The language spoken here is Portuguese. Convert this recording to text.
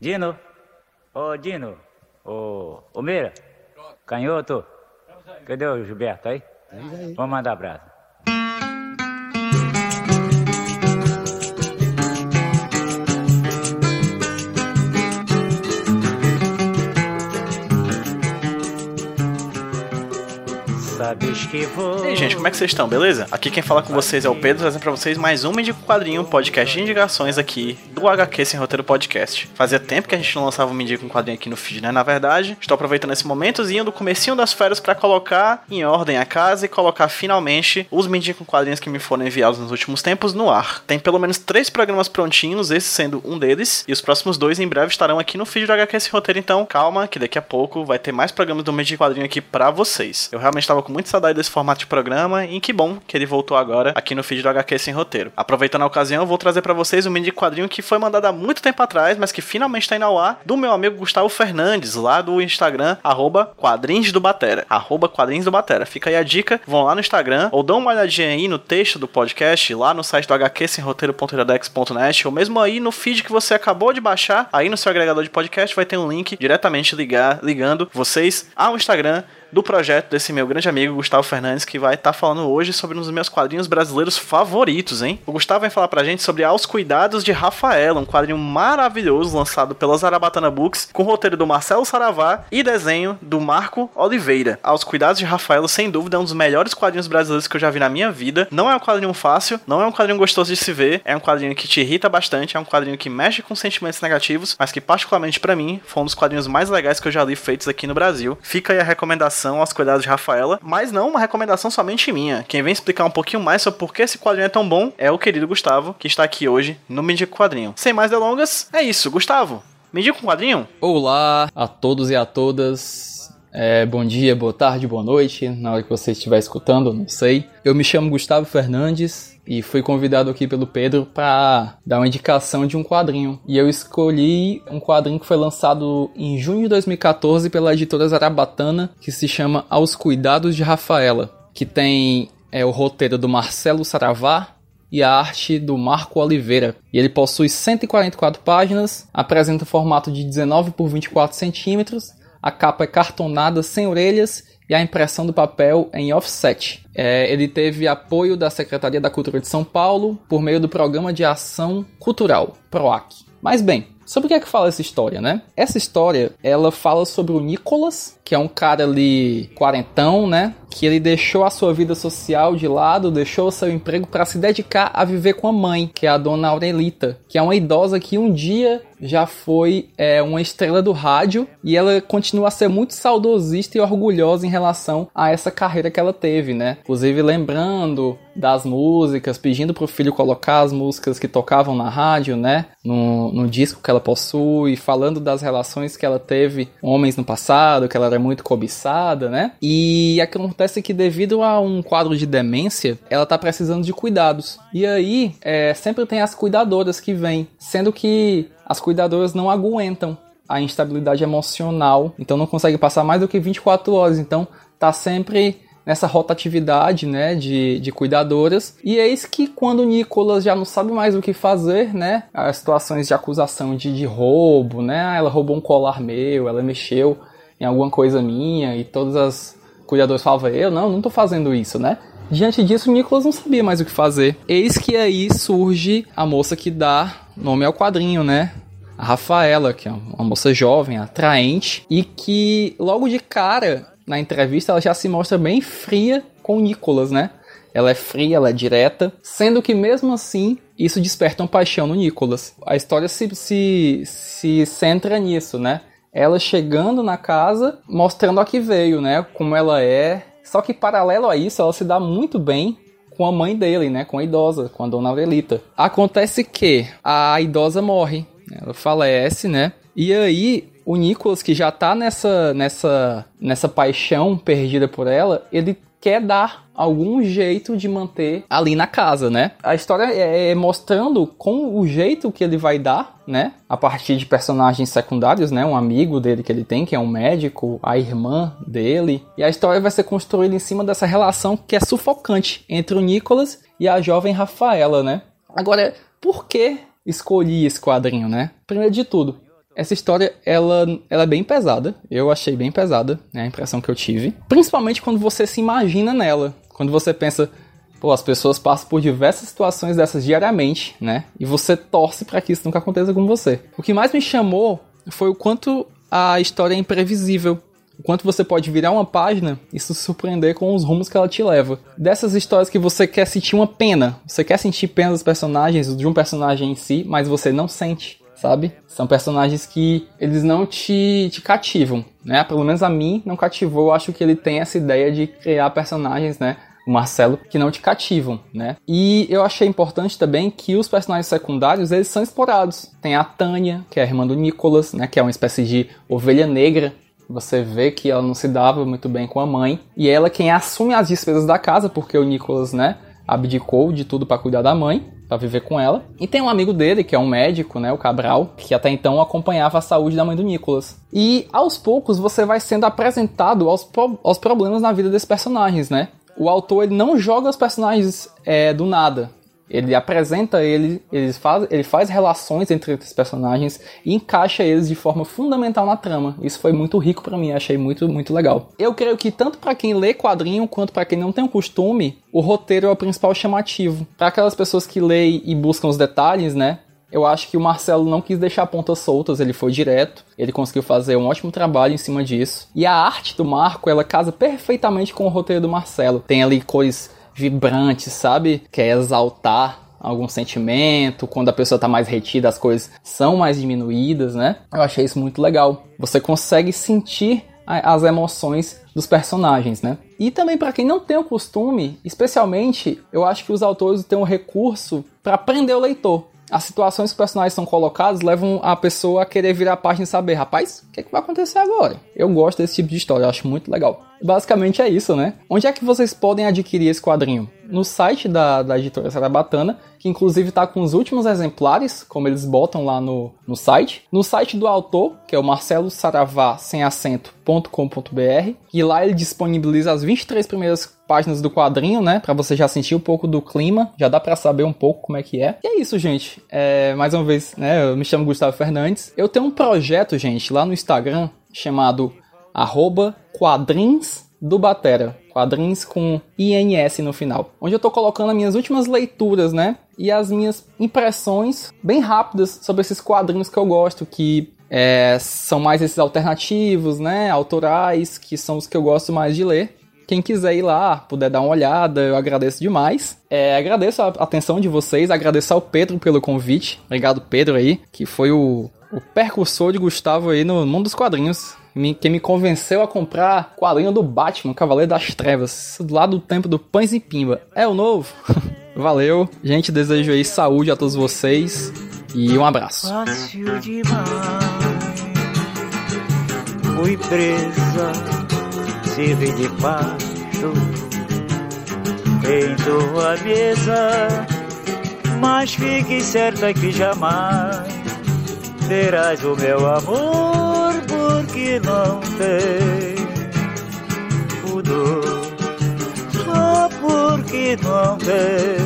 Dino, ô Dino, ô, ô Meira, canhoto, cadê o Gilberto aí? Vamos mandar abraço. Sabes que vou. E aí, gente, como é que vocês estão, beleza? Aqui quem fala com vocês é o Pedro, trazendo pra vocês mais um Indico Quadrinho, podcast de indicações aqui do HQ Sem Roteiro Podcast. Fazia tempo que a gente não lançava um Indico um quadrinho aqui no feed, né? Na verdade, estou aproveitando esse momentozinho do comecinho das férias para colocar em ordem a casa e colocar finalmente os Mendigo quadrinhos que me foram enviados nos últimos tempos no ar. Tem pelo menos três programas prontinhos, esse sendo um deles, e os próximos dois em breve estarão aqui no feed do HQ Sem Roteiro, então calma que daqui a pouco vai ter mais programas do Mendigo Quadrinho aqui pra vocês. Eu realmente estava com muita saudade desse formato de programa e que bom que ele voltou agora aqui no feed do HQ Sem Roteiro. Aproveitando a ocasião, eu vou trazer para vocês um mini quadrinho que foi mandado há muito tempo atrás, mas que finalmente está indo ao ar, do meu amigo Gustavo Fernandes, lá do Instagram, arroba quadrinhos do Batera. Arroba quadrinhos do Batera. Fica aí a dica, vão lá no Instagram, ou dão uma olhadinha aí no texto do podcast, lá no site do hqsemroteiro.iradex.net, ou mesmo aí no feed que você acabou de baixar, aí no seu agregador de podcast vai ter um link diretamente ligar, ligando vocês ao Instagram do projeto desse meu grande amigo Gustavo Fernandes, que vai estar tá falando hoje sobre um dos meus quadrinhos brasileiros favoritos, hein? O Gustavo vai falar pra gente sobre Aos Cuidados de Rafaela, um quadrinho maravilhoso lançado pela Zarabatana Books, com roteiro do Marcelo Saravá e desenho do Marco Oliveira. Aos Cuidados de Rafaela, sem dúvida, é um dos melhores quadrinhos brasileiros que eu já vi na minha vida. Não é um quadrinho fácil, não é um quadrinho gostoso de se ver, é um quadrinho que te irrita bastante, é um quadrinho que mexe com sentimentos negativos, mas que particularmente para mim foi um dos quadrinhos mais legais que eu já li feitos aqui no Brasil. Fica aí a recomendação aos cuidados de Rafaela, mas não uma recomendação somente minha. Quem vem explicar um pouquinho mais sobre por que esse quadrinho é tão bom é o querido Gustavo, que está aqui hoje no Me Indica Quadrinho. Sem mais delongas, é isso. Gustavo, me indica um quadrinho? Olá a todos e a todas. É, bom dia, boa tarde, boa noite, na hora que você estiver escutando, não sei. Eu me chamo Gustavo Fernandes, e fui convidado aqui pelo Pedro para dar uma indicação de um quadrinho. E eu escolhi um quadrinho que foi lançado em junho de 2014 pela editora Zarabatana, que se chama Aos Cuidados de Rafaela, que tem é, o roteiro do Marcelo Saravá, e a arte do Marco Oliveira. E ele possui 144 páginas, apresenta formato de 19 por 24 centímetros, a capa é cartonada sem orelhas e a impressão do papel em offset. É, ele teve apoio da Secretaria da Cultura de São Paulo por meio do Programa de Ação Cultural, PROAC. Mas bem, sobre o que é que fala essa história, né? Essa história, ela fala sobre o Nicolas, que é um cara ali quarentão, né? Que ele deixou a sua vida social de lado, deixou o seu emprego para se dedicar a viver com a mãe, que é a dona Aurelita, que é uma idosa que um dia já foi é, uma estrela do rádio e ela continua a ser muito saudosista e orgulhosa em relação a essa carreira que ela teve, né? Inclusive lembrando das músicas, pedindo pro filho colocar as músicas que tocavam na rádio, né? No, no disco que ela possui, falando das relações que ela teve com homens no passado, que ela era muito cobiçada, né? E acontece que devido a um quadro de demência, ela tá precisando de cuidados. E aí, é, sempre tem as cuidadoras que vêm, sendo que as cuidadoras não aguentam a instabilidade emocional, então não conseguem passar mais do que 24 horas, então tá sempre nessa rotatividade, né, de, de cuidadoras. E eis que quando o Nicolas já não sabe mais o que fazer, né, as situações de acusação de, de roubo, né, ah, ela roubou um colar meu, ela mexeu em alguma coisa minha e todas as cuidadoras falavam, eu não, não tô fazendo isso, né. Diante disso, o Nicolas não sabia mais o que fazer. Eis que aí surge a moça que dá nome ao quadrinho, né? A Rafaela, que é uma moça jovem, atraente, e que logo de cara na entrevista ela já se mostra bem fria com o Nicolas, né? Ela é fria, ela é direta, sendo que mesmo assim isso desperta uma paixão no Nicolas. A história se, se, se centra nisso, né? Ela chegando na casa, mostrando a que veio, né? Como ela é, só que paralelo a isso, ela se dá muito bem com a mãe dele, né? Com a idosa, com a dona Aurelita. Acontece que a idosa morre, ela falece, né? E aí o Nicholas, que já tá nessa, nessa, nessa paixão perdida por ela, ele quer dar algum jeito de manter ali na casa, né? A história é, é mostrando com o jeito que ele vai dar, né? A partir de personagens secundários, né? Um amigo dele que ele tem, que é um médico, a irmã dele. E a história vai ser construída em cima dessa relação que é sufocante entre o Nicholas e a jovem Rafaela, né? Agora, por que escolhi esse quadrinho, né? Primeiro de tudo, essa história, ela, ela é bem pesada. Eu achei bem pesada, né? A impressão que eu tive. Principalmente quando você se imagina nela. Quando você pensa, pô, as pessoas passam por diversas situações dessas diariamente, né? E você torce para que isso nunca aconteça com você. O que mais me chamou foi o quanto a história é imprevisível. O quanto você pode virar uma página e se surpreender com os rumos que ela te leva. Dessas histórias que você quer sentir uma pena. Você quer sentir pena dos personagens, de um personagem em si, mas você não sente sabe? São personagens que eles não te, te cativam, né? Pelo menos a mim não cativou. Eu acho que ele tem essa ideia de criar personagens, né? O Marcelo, que não te cativam, né? E eu achei importante também que os personagens secundários, eles são explorados. Tem a Tânia, que é a irmã do Nicholas, né? Que é uma espécie de ovelha negra você vê que ela não se dava muito bem com a mãe. E ela quem assume as despesas da casa, porque o Nicholas, né, abdicou de tudo para cuidar da mãe, para viver com ela. E tem um amigo dele, que é um médico, né, o Cabral, que até então acompanhava a saúde da mãe do Nicholas. E aos poucos você vai sendo apresentado aos, pro aos problemas na vida desses personagens, né? O autor ele não joga os personagens é, do nada. Ele apresenta ele, ele faz, ele faz relações entre esses personagens e encaixa eles de forma fundamental na trama. Isso foi muito rico para mim, achei muito muito legal. Eu creio que tanto para quem lê quadrinho quanto para quem não tem o costume, o roteiro é o principal chamativo. Para aquelas pessoas que leem e buscam os detalhes, né? Eu acho que o Marcelo não quis deixar pontas soltas, ele foi direto, ele conseguiu fazer um ótimo trabalho em cima disso. E a arte do Marco, ela casa perfeitamente com o roteiro do Marcelo. Tem ali cores vibrante, sabe? Quer exaltar algum sentimento, quando a pessoa está mais retida, as coisas são mais diminuídas, né? Eu achei isso muito legal. Você consegue sentir as emoções dos personagens, né? E também para quem não tem o costume, especialmente, eu acho que os autores têm um recurso para prender o leitor as situações que os personagens são colocados levam a pessoa a querer virar a página e saber, rapaz, o que, é que vai acontecer agora? Eu gosto desse tipo de história, acho muito legal. Basicamente é isso, né? Onde é que vocês podem adquirir esse quadrinho? No site da, da editora Sarabatana, que inclusive está com os últimos exemplares, como eles botam lá no, no site. No site do autor, que é o Marcelo Saravá, sem acento.com.br, e lá ele disponibiliza as 23 primeiras páginas do quadrinho, né? Para você já sentir um pouco do clima, já dá para saber um pouco como é que é. E é isso, gente. É, mais uma vez, né? Eu me chamo Gustavo Fernandes. Eu tenho um projeto, gente, lá no Instagram chamado quadrins do Batera. Quadrins com INS no final. Onde eu tô colocando as minhas últimas leituras, né? E as minhas impressões bem rápidas sobre esses quadrinhos que eu gosto, que é, são mais esses alternativos, né? Autorais, que são os que eu gosto mais de ler. Quem quiser ir lá, puder dar uma olhada, eu agradeço demais. É, agradeço a atenção de vocês, agradeço ao Pedro pelo convite. Obrigado, Pedro, aí, que foi o, o percursor de Gustavo aí no mundo dos quadrinhos. Me, quem me convenceu a comprar quadrinho do Batman, Cavaleiro das Trevas, lá do tempo do Pães e Pimba. É o novo? Valeu. Gente, desejo aí saúde a todos vocês e um abraço. Fácil demais. Fui presa sirve de pasto em tua mesa, mas fique certa que jamais terás o meu amor, porque não tem pudor, só porque não tem